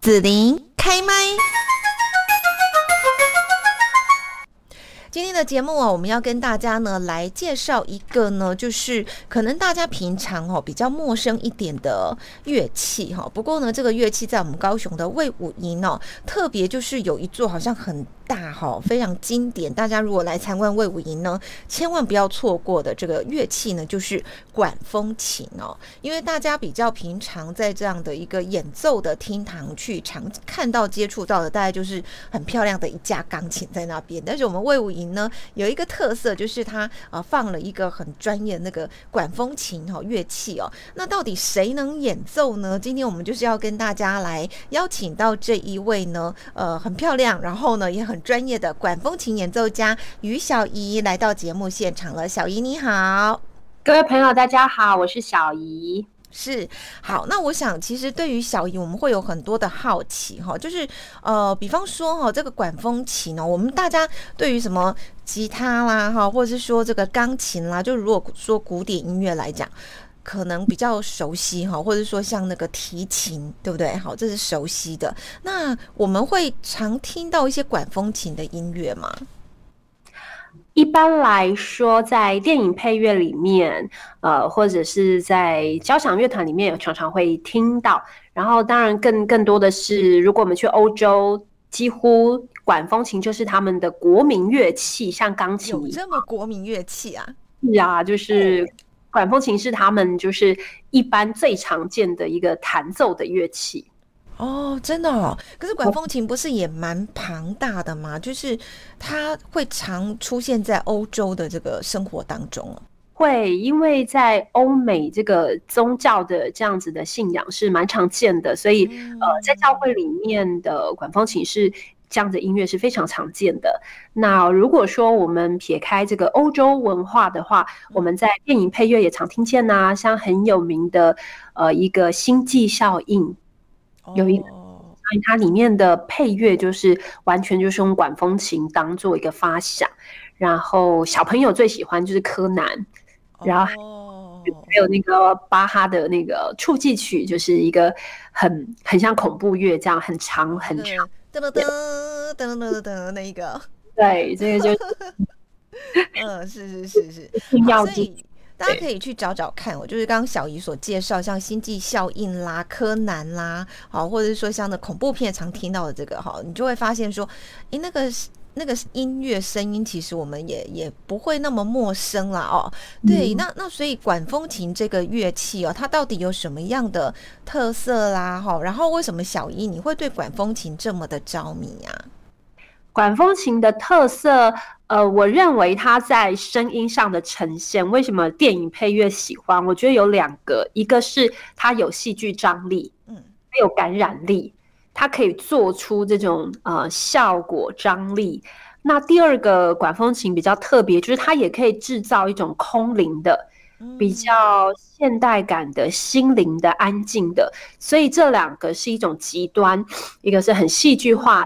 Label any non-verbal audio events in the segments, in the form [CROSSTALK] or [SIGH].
紫琳开麦。今天的节目啊，我们要跟大家呢来介绍一个呢，就是可能大家平常哦比较陌生一点的乐器哈。不过呢，这个乐器在我们高雄的魏武营哦，特别就是有一座好像很。大哈，非常经典。大家如果来参观魏武营呢，千万不要错过的这个乐器呢，就是管风琴哦。因为大家比较平常在这样的一个演奏的厅堂去常看到、接触到的，大概就是很漂亮的一架钢琴在那边。但是我们魏武营呢，有一个特色，就是它啊放了一个很专业那个管风琴哈乐器哦。那到底谁能演奏呢？今天我们就是要跟大家来邀请到这一位呢，呃，很漂亮，然后呢也很。专业的管风琴演奏家于小怡来到节目现场了。小怡你好，各位朋友大家好，我是小怡。是好，那我想其实对于小姨，我们会有很多的好奇哈，就是呃，比方说哈，这个管风琴呢，我们大家对于什么吉他啦哈，或者是说这个钢琴啦，就如果说古典音乐来讲。可能比较熟悉哈，或者说像那个提琴，对不对？好，这是熟悉的。那我们会常听到一些管风琴的音乐吗？一般来说，在电影配乐里面，呃，或者是在交响乐团里面，常常会听到。然后，当然更更多的是，如果我们去欧洲，几乎管风琴就是他们的国民乐器，像钢琴。有这么国民乐器啊？是啊，就是。管风琴是他们就是一般最常见的一个弹奏的乐器哦，真的哦。可是管风琴不是也蛮庞大的吗？就是它会常出现在欧洲的这个生活当中。会，因为在欧美这个宗教的这样子的信仰是蛮常见的，所以呃，在教会里面的管风琴是。这样的音乐是非常常见的。那如果说我们撇开这个欧洲文化的话，我们在电影配乐也常听见呐、啊，像很有名的呃一个星际效应，有一个它里面的配乐就是完全就是用管风琴当做一个发响，然后小朋友最喜欢就是柯南，然后还有那个巴哈的那个触记曲，就是一个很很像恐怖乐这样很长很长。噔噔噔噔噔噔噔，那一个，对，这个就，[LAUGHS] 嗯，是是是是，所以大家可以去找找看。我就是刚刚小姨所介绍，像《星际效应》啦、柯南啦，好，或者是说像那恐怖片常听到的这个哈，你就会发现说，诶，那个。那个音乐声音，其实我们也也不会那么陌生了哦。对，嗯、那那所以管风琴这个乐器哦，它到底有什么样的特色啦？哈，然后为什么小一你会对管风琴这么的着迷啊？管风琴的特色，呃，我认为它在声音上的呈现，为什么电影配乐喜欢？我觉得有两个，一个是它有戏剧张力，嗯，它有感染力。它可以做出这种呃效果张力。那第二个管风琴比较特别，就是它也可以制造一种空灵的、比较现代感的心灵的安静的。所以这两个是一种极端，一个是很戏剧化、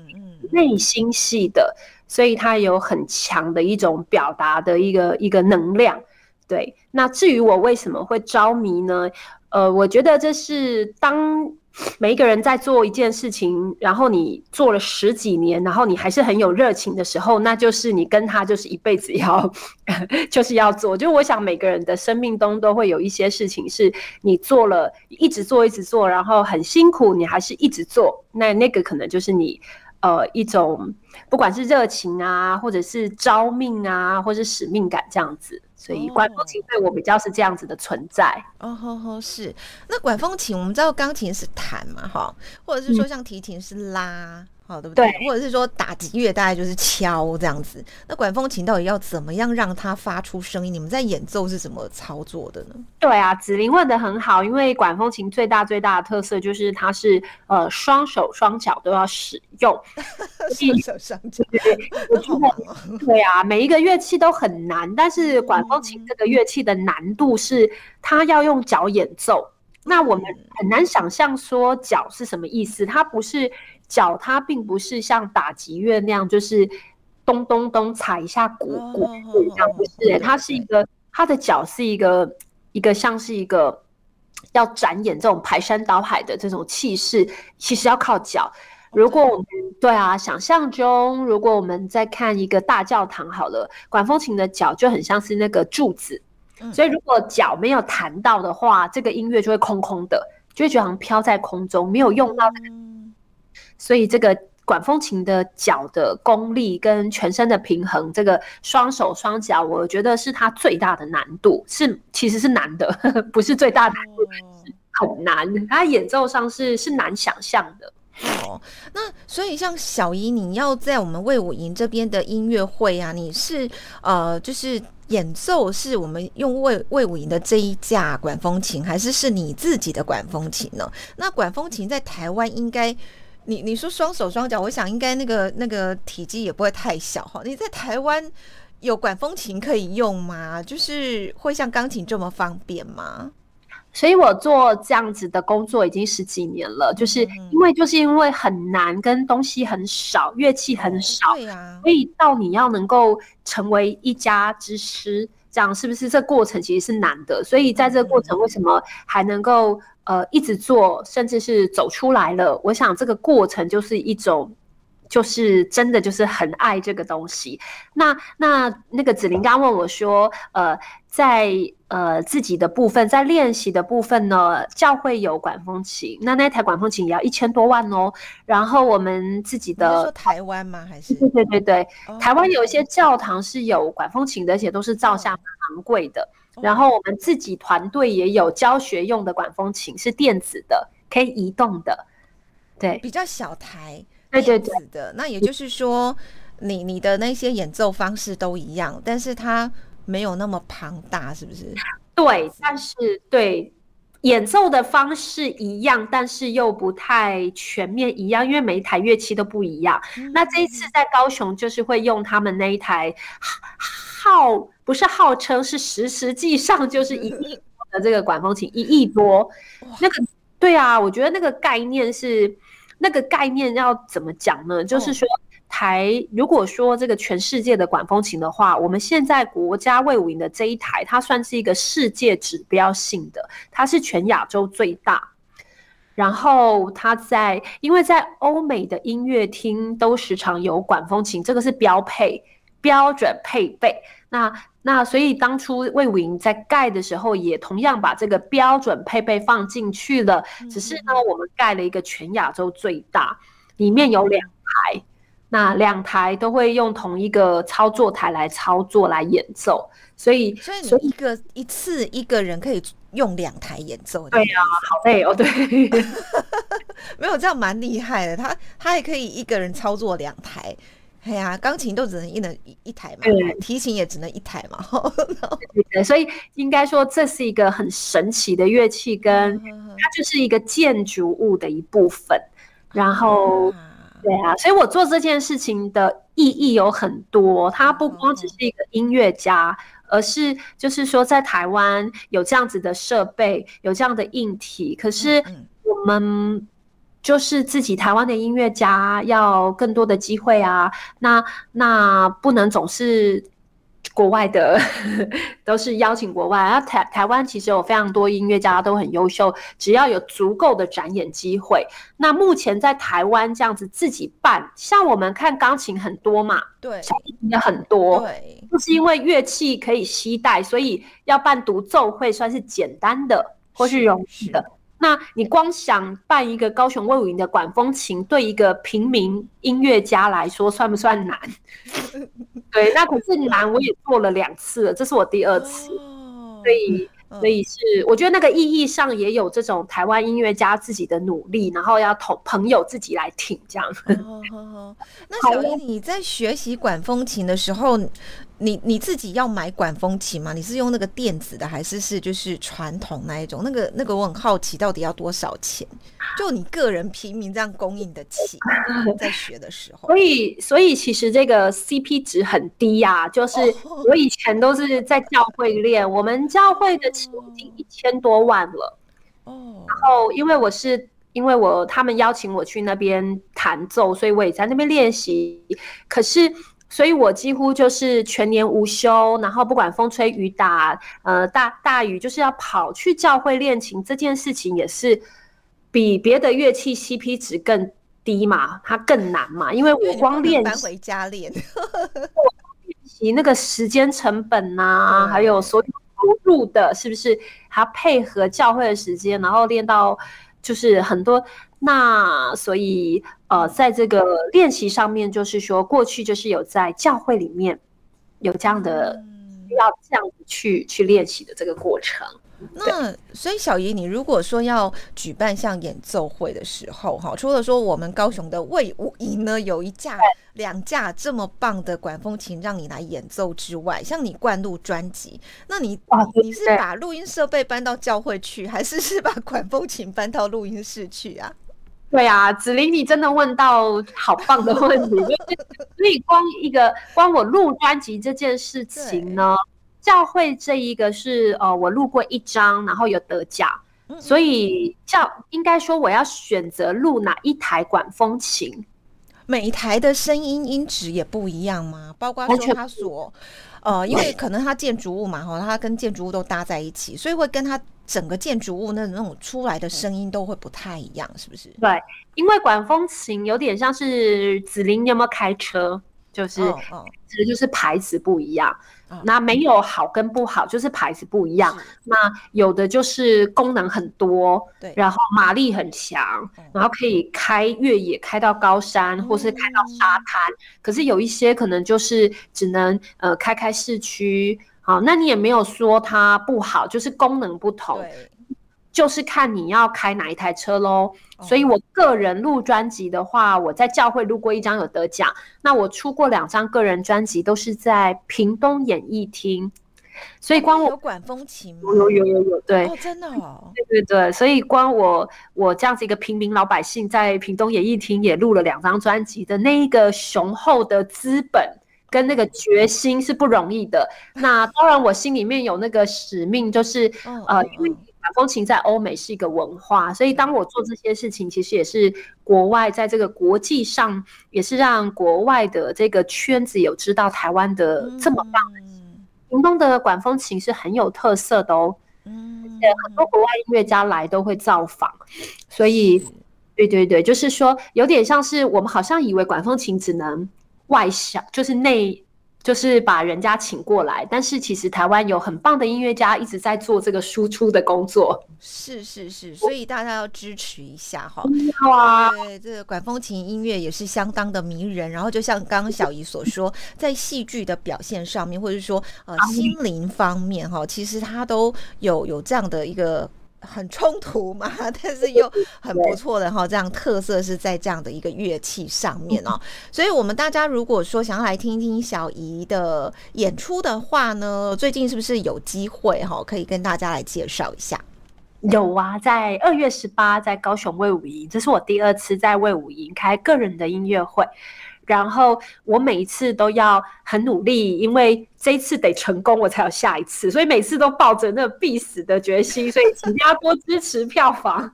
内心戏的，所以它有很强的一种表达的一个一个能量。对，那至于我为什么会着迷呢？呃，我觉得这是当。每一个人在做一件事情，然后你做了十几年，然后你还是很有热情的时候，那就是你跟他就是一辈子要，[LAUGHS] 就是要做。就我想每个人的生命中都会有一些事情是你做了，一直做，一直做，然后很辛苦，你还是一直做。那那个可能就是你呃一种不管是热情啊，或者是招命啊，或是使命感这样子。所以管风琴对我比较是这样子的存在哦，吼吼，是。那管风琴我们知道钢琴是弹嘛，哈，或者是说像提琴是拉。嗯好，对不对？对，或者是说打击乐大概就是敲这样子。那管风琴到底要怎么样让它发出声音？你们在演奏是怎么操作的呢？对啊，子琳问得很好，因为管风琴最大最大的特色就是它是呃双手双脚都要使用，[LAUGHS] 双手双脚！对啊，每一个乐器都很难，但是管风琴这个乐器的难度是它要用脚演奏。那我们很难想象说脚是什么意思，它不是。脚它并不是像打击乐那样，就是咚咚咚踩一下鼓鼓这样，不是，它是一个，它的脚是一个一个像是一个要展演这种排山倒海的这种气势，其实要靠脚。如果我们对啊，想象中，如果我们在看一个大教堂好了，管风琴的脚就很像是那个柱子，嗯、所以如果脚没有弹到的话，这个音乐就会空空的，就会觉得好像飘在空中，没有用到、嗯。所以这个管风琴的脚的功力跟全身的平衡，这个双手双脚，我觉得是它最大的难度，是其实是难的，呵 [LAUGHS] 呵不是最大的难度，是很难，它演奏上是是难想象的。哦，那所以像小姨，你要在我们魏武营这边的音乐会啊，你是呃，就是演奏是我们用魏魏武营的这一架管风琴，还是是你自己的管风琴呢？那管风琴在台湾应该，你你说双手双脚，我想应该那个那个体积也不会太小哈。你在台湾有管风琴可以用吗？就是会像钢琴这么方便吗？所以我做这样子的工作已经十几年了，就是因为就是因为很难，跟东西很少，乐器很少，对啊，所以到你要能够成为一家之师，这样是不是这过程其实是难的？所以在这个过程，为什么还能够呃一直做，甚至是走出来了？我想这个过程就是一种。就是真的就是很爱这个东西。那那那个子玲刚问我说，呃，在呃自己的部分，在练习的部分呢，教会有管风琴，那那台管风琴也要一千多万哦。然后我们自己的，说台湾吗？还是？对对对台湾有一些教堂是有管风琴的，而且都是造价蛮昂贵的。哦、然后我们自己团队也有教学用的管风琴，是电子的，可以移动的，对，比较小台。对对对的，那也就是说，你你的那些演奏方式都一样，但是它没有那么庞大，是不是？对，但是对演奏的方式一样，但是又不太全面一样，因为每一台乐器都不一样。嗯、那这一次在高雄，就是会用他们那一台号，不是号称是实实际上就是一亿的这个管风琴，一亿多。那个对啊，我觉得那个概念是。那个概念要怎么讲呢？就是说，台如果说这个全世界的管风琴的话，我们现在国家卫武营的这一台，它算是一个世界指标性的，它是全亚洲最大。然后它在，因为在欧美的音乐厅都时常有管风琴，这个是标配。标准配备，那那所以当初魏武营在盖的时候，也同样把这个标准配备放进去了。只是呢，我们盖了一个全亚洲最大，里面有两台，那两台都会用同一个操作台来操作来演奏，所以所以你一个一次一个人可以用两台演奏。对呀、啊，好累哦，对，[LAUGHS] 没有这样蛮厉害的，他他也可以一个人操作两台。哎呀，钢琴都只能一人一一台嘛，对，提琴也只能一台嘛。[LAUGHS] 对对，所以应该说这是一个很神奇的乐器，跟它就是一个建筑物的一部分。然后，对啊，所以我做这件事情的意义有很多，它不光只是一个音乐家，而是就是说在台湾有这样子的设备，有这样的硬体，可是我们。就是自己台湾的音乐家要更多的机会啊，那那不能总是国外的，[LAUGHS] 都是邀请国外啊。台台湾其实有非常多音乐家都很优秀，只要有足够的展演机会。那目前在台湾这样子自己办，像我们看钢琴很多嘛，对，小提琴也很多，对，就是因为乐器可以携带，所以要办独奏会算是简单的或是容易的。那你光想办一个高雄魏武营的管风琴，对一个平民音乐家来说，算不算难？对，那可是难，我也做了两次了，这是我第二次，所以。所以是，我觉得那个意义上也有这种台湾音乐家自己的努力，然后要同朋友自己来挺这样。哦哦哦、那小英，你在学习管风琴的时候，你你自己要买管风琴吗？你是用那个电子的，还是是就是传统那一种？那个那个我很好奇，到底要多少钱？就你个人平民这样供应得起，[LAUGHS] 在学的时候。所以所以其实这个 CP 值很低呀、啊，就是我以前都是在教会练，我们教会的琴。已经一千多万了哦，然后因为我是因为我他们邀请我去那边弹奏，所以我也在那边练习。可是所以我几乎就是全年无休，然后不管风吹雨打，呃，大大雨就是要跑去教会练琴。这件事情也是比别的乐器 CP 值更低嘛，它更难嘛，因为我光练搬回家练，[LAUGHS] 练习那个时间成本呐、啊，还有所有投入的，是不是还要配合教会的时间，然后练到就是很多。那所以，呃，在这个练习上面，就是说，过去就是有在教会里面有这样的要这样子去去练习的这个过程。那所以小姨，你如果说要举办像演奏会的时候，哈，除了说我们高雄的魏武营呢有一架、两架这么棒的管风琴让你来演奏之外，像你灌录专辑，那你你是把录音设备搬到教会去，还是 [LAUGHS] 是把管风琴搬到录音室去啊？对啊，子琳，你真的问到好棒的问题，[LAUGHS] 所以光一个光我录专辑这件事情呢，教会这一个是呃我录过一张，然后有得奖，所以教应该说我要选择录哪一台管风琴，每一台的声音音质也不一样吗？包括说它所呃，因为可能它建筑物嘛哈，它跟建筑物都搭在一起，所以会跟它。整个建筑物那那种出来的声音都会不太一样，是不是？对，因为管风琴有点像是子琳，你有没有开车？就是，其实就是牌子不一样。那没有好跟不好，就是牌子不一样。那有的就是功能很多，对，然后马力很强，然后可以开越野，开到高山，或是开到沙滩。可是有一些可能就是只能呃开开市区。好，那你也没有说它不好，就是功能不同，对，就是看你要开哪一台车喽。所以我个人录专辑的话，我在教会录过一张有得奖，那我出过两张个人专辑都是在屏东演艺厅。所以光我有管风琴吗？有有有有，对，哦，真的哦，对对对。所以光我我这样子一个平民老百姓，在屏东演艺厅也录了两张专辑的那一个雄厚的资本。跟那个决心是不容易的。那当然，我心里面有那个使命，就是呃，因为管风琴在欧美是一个文化，所以当我做这些事情，其实也是国外在这个国际上，也是让国外的这个圈子有知道台湾的这么棒的。屏东的管风琴是很有特色的哦，嗯，而且很多国外音乐家来都会造访，所以，对对对，就是说有点像是我们好像以为管风琴只能。外向就是内，就是把人家请过来，但是其实台湾有很棒的音乐家一直在做这个输出的工作。是是是，所以大家要支持一下哈。好啊，对，这个管风琴音乐也是相当的迷人。然后就像刚刚小姨所说，在戏剧的表现上面，或者说呃心灵方面哈，其实它都有有这样的一个。很冲突嘛，[LAUGHS] 但是又很不错的哈，这样特色是在这样的一个乐器上面哦。[LAUGHS] 所以，我们大家如果说想要来听听小姨的演出的话呢，最近是不是有机会哈，可以跟大家来介绍一下？有啊，在二月十八，在高雄卫武营，这是我第二次在卫武营开个人的音乐会。然后我每一次都要很努力，因为这一次得成功，我才有下一次，所以每次都抱着那必死的决心。所以请大家多支持票房。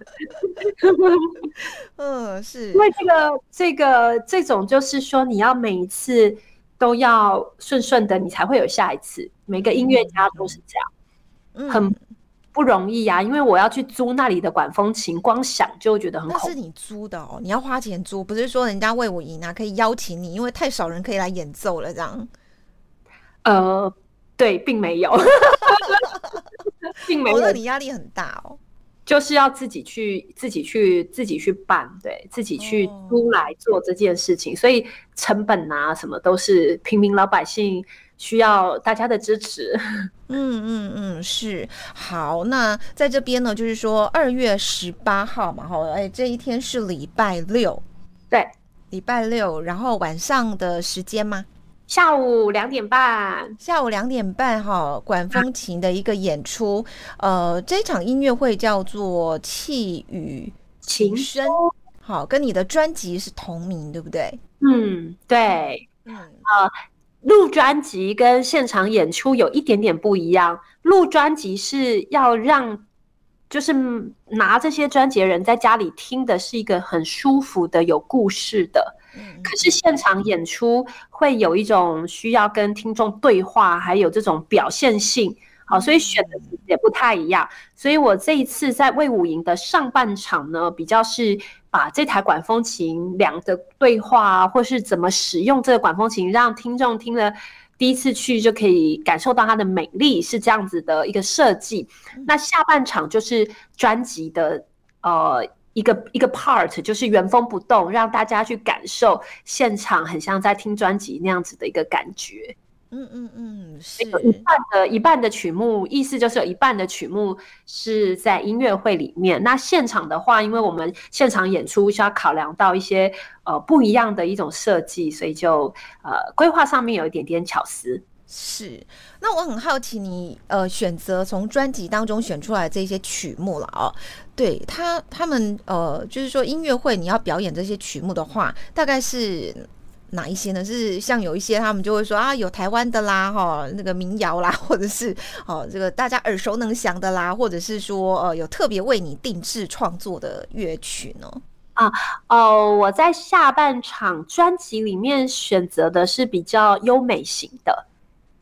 [LAUGHS] 嗯，是，因为这个这个这种就是说，你要每一次都要顺顺的，你才会有下一次。每个音乐家都是这样，嗯，很。不容易呀、啊，因为我要去租那里的管风琴，光想就觉得很恐怖。那是你租的哦，你要花钱租，不是说人家卫武营啊可以邀请你，因为太少人可以来演奏了这样。呃，对，并没有，[LAUGHS] 并没有。那你压力很大哦，就是要自己去，自己去，自己去办，对，自己去租来做这件事情，哦、所以成本啊什么都是平民老百姓。需要大家的支持。[LAUGHS] 嗯嗯嗯，是好。那在这边呢，就是说二月十八号嘛，哈，哎，这一天是礼拜六，对，礼拜六，然后晚上的时间吗？下午两点半，下午两点半，哈，管风琴的一个演出。啊、呃，这场音乐会叫做《气与琴声》，好，跟你的专辑是同名，对不对？嗯，对，嗯啊。呃录专辑跟现场演出有一点点不一样。录专辑是要让就是拿这些专辑的人在家里听的是一个很舒服的、有故事的。可是现场演出会有一种需要跟听众对话，还有这种表现性，好，所以选的也不太一样。所以我这一次在魏武营的上半场呢，比较是把这台管风琴两个对话，或是怎么使用这个管风琴，让听众听了。第一次去就可以感受到它的美丽，是这样子的一个设计。那下半场就是专辑的呃一个一个 part，就是原封不动，让大家去感受现场，很像在听专辑那样子的一个感觉。嗯嗯嗯，是一半的一半的曲目，意思就是有一半的曲目是在音乐会里面。那现场的话，因为我们现场演出需要考量到一些呃不一样的一种设计，所以就呃规划上面有一点点巧思。是，那我很好奇你，你呃选择从专辑当中选出来这些曲目了哦。对他他们呃，就是说音乐会你要表演这些曲目的话，大概是。哪一些呢？是像有一些他们就会说啊，有台湾的啦，哈，那个民谣啦，[LAUGHS] 或者是哦，这个大家耳熟能详的啦，或者是说呃，有特别为你定制创作的乐曲呢？啊，哦，我在下半场专辑里面选择的是比较优美型的，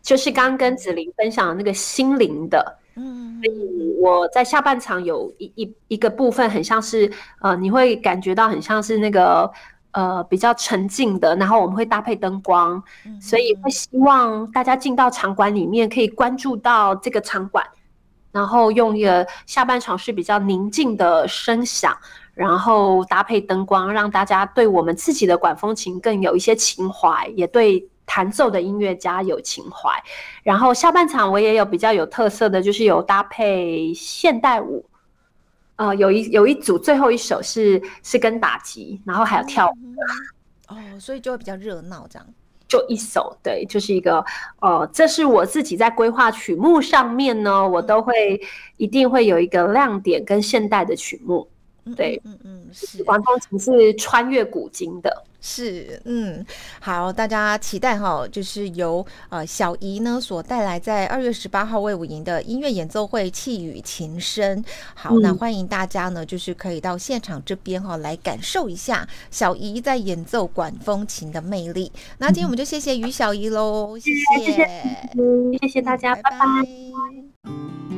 就是刚跟子琳分享的那个心灵的，嗯，所以我在下半场有一一一个部分很像是呃，你会感觉到很像是那个。呃，比较沉静的，然后我们会搭配灯光，嗯、所以会希望大家进到场馆里面可以关注到这个场馆，然后用一个下半场是比较宁静的声响，然后搭配灯光，让大家对我们自己的管风琴更有一些情怀，也对弹奏的音乐家有情怀。然后下半场我也有比较有特色的，就是有搭配现代舞。呃，有一有一组最后一首是是跟打击，然后还有跳舞的。哦，所以就会比较热闹，这样。就一首，对，就是一个，呃，这是我自己在规划曲目上面呢，我都会一定会有一个亮点跟现代的曲目。对，嗯嗯，嗯，是。管风琴是穿越古今的。是，嗯，好，大家期待哈，就是由呃小怡呢所带来在二月十八号魏武营的音乐演奏会《气语琴声》。好，嗯、那欢迎大家呢，就是可以到现场这边哈来感受一下小怡在演奏管风琴的魅力。那今天我们就谢谢于小怡喽，谢谢，谢谢，谢谢大家，拜拜。